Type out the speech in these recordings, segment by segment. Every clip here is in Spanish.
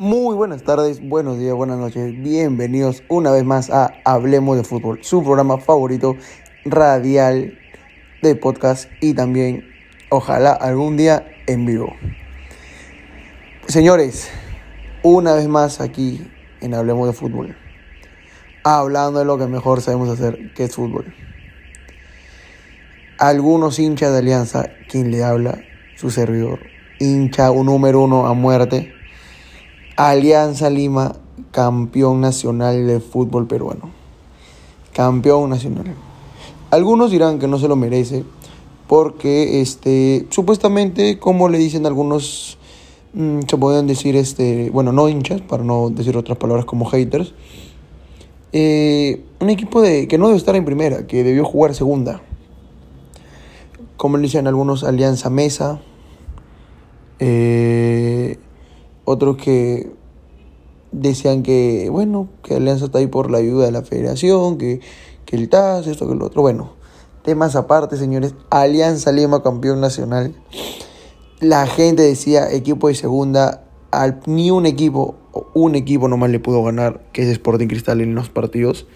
Muy buenas tardes, buenos días, buenas noches. Bienvenidos una vez más a Hablemos de Fútbol, su programa favorito radial de podcast y también, ojalá, algún día en vivo. Señores, una vez más aquí en Hablemos de Fútbol, hablando de lo que mejor sabemos hacer, que es fútbol. Algunos hinchas de Alianza, quien le habla, su servidor, hincha un número uno a muerte Alianza Lima, campeón nacional de fútbol peruano. Campeón nacional. Algunos dirán que no se lo merece porque este supuestamente como le dicen algunos mm, se pueden decir este bueno no hinchas para no decir otras palabras como haters eh, un equipo de que no debe estar en primera que debió jugar segunda como le dicen algunos Alianza Mesa eh, otros que decían que, bueno, que Alianza está ahí por la ayuda de la federación, que, que el TAS, esto, que el otro. Bueno, temas aparte, señores. Alianza Lima, campeón nacional. La gente decía equipo de segunda, ni un equipo, un equipo nomás le pudo ganar, que es Sporting Cristal en los partidos,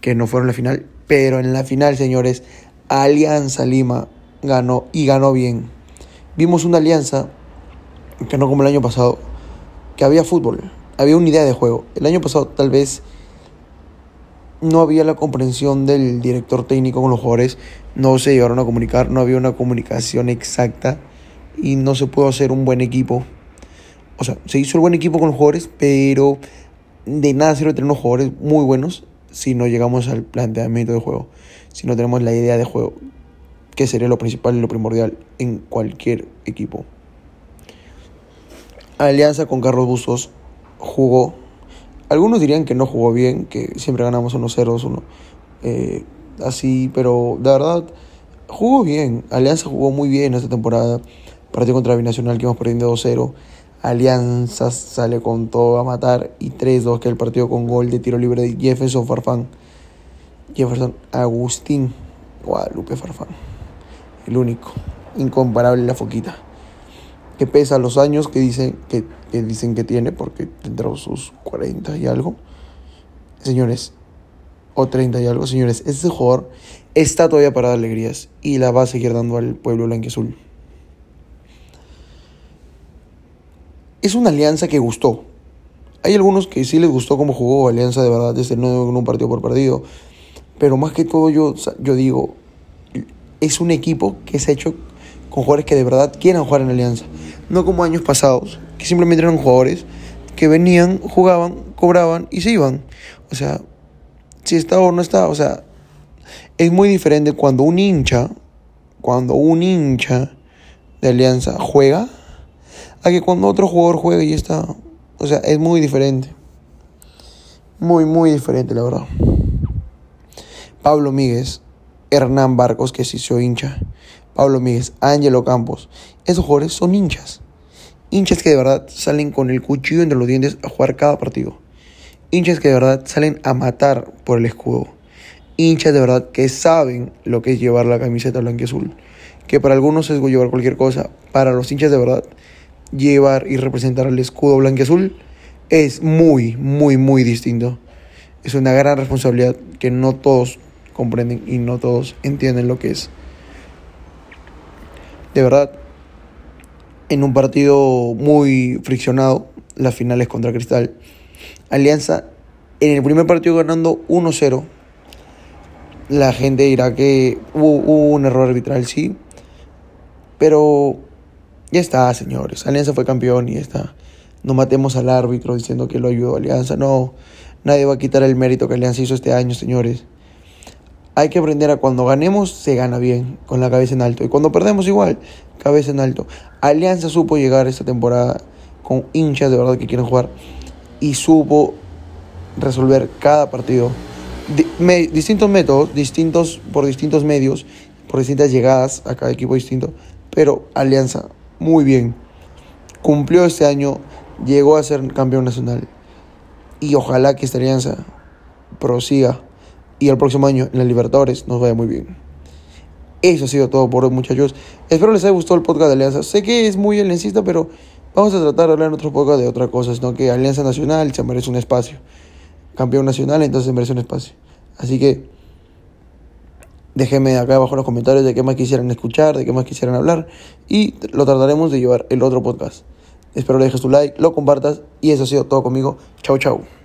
que no fueron la final. Pero en la final, señores, Alianza Lima ganó y ganó bien. Vimos una alianza que no como el año pasado, que había fútbol, había una idea de juego. El año pasado tal vez no había la comprensión del director técnico con los jugadores, no se llegaron a comunicar, no había una comunicación exacta y no se pudo hacer un buen equipo. O sea, se hizo el buen equipo con los jugadores, pero de nada sirve tener unos jugadores muy buenos si no llegamos al planteamiento de juego, si no tenemos la idea de juego, que sería lo principal y lo primordial en cualquier equipo. Alianza con Carlos Bustos jugó. Algunos dirían que no jugó bien, que siempre ganamos 1-0, 1 eh, así, pero de verdad jugó bien. Alianza jugó muy bien esta temporada. Partido contra Binacional que íbamos perdiendo 2-0. Alianza sale con todo a matar y 3-2 que el partido con gol de tiro libre de Jefferson Farfán. Jefferson Agustín Guadalupe Farfán. El único. Incomparable la foquita que pesa los años que dicen que, dicen que tiene, porque tendrá sus 40 y algo. Señores, o 30 y algo, señores, este jugador está todavía para dar alegrías y la va a seguir dando al pueblo blanquiazul. Es una alianza que gustó. Hay algunos que sí les gustó cómo jugó Alianza de verdad, desde no en un partido por perdido. Pero más que todo yo, yo digo, es un equipo que se ha hecho con jugadores que de verdad quieran jugar en Alianza. No como años pasados, que simplemente eran jugadores que venían, jugaban, cobraban y se iban. O sea, si está o no está, o sea, es muy diferente cuando un hincha, cuando un hincha de Alianza juega, a que cuando otro jugador juega y está. O sea, es muy diferente. Muy, muy diferente, la verdad. Pablo Míguez, Hernán Barcos, que sí soy hincha. Pablo Míguez, Ángelo Campos. Esos jugadores son hinchas. Hinchas que de verdad salen con el cuchillo entre los dientes a jugar cada partido. Hinchas que de verdad salen a matar por el escudo. Hinchas de verdad que saben lo que es llevar la camiseta blanca y azul. Que para algunos es llevar cualquier cosa. Para los hinchas de verdad, llevar y representar el escudo blanco y azul es muy, muy, muy distinto. Es una gran responsabilidad que no todos comprenden y no todos entienden lo que es de verdad, en un partido muy friccionado, las finales contra Cristal. Alianza en el primer partido ganando 1-0. La gente dirá que hubo, un error arbitral, sí. Pero ya está, señores. Alianza fue campeón y ya está. No matemos al árbitro diciendo que lo ayudó Alianza. No, nadie va a quitar el mérito que Alianza hizo este año, señores hay que aprender a cuando ganemos se gana bien, con la cabeza en alto. Y cuando perdemos igual, cabeza en alto. Alianza supo llegar esta temporada con hinchas de verdad que quieren jugar y supo resolver cada partido. distintos métodos, distintos por distintos medios, por distintas llegadas a cada equipo distinto, pero Alianza muy bien. Cumplió este año, llegó a ser campeón nacional y ojalá que esta alianza prosiga y el próximo año en la Libertadores nos vaya muy bien. Eso ha sido todo por hoy, muchachos. Espero les haya gustado el podcast de Alianza. Sé que es muy aliancista, pero Vamos a tratar de hablar en otro poco de otra cosa, sino que Alianza Nacional se merece un espacio. Campeón nacional, entonces se merece un espacio. Así que déjenme acá abajo en los comentarios de qué más quisieran escuchar, de qué más quisieran hablar y lo trataremos de llevar el otro podcast. Espero le dejes tu like, lo compartas y eso ha sido todo conmigo. Chau, chau.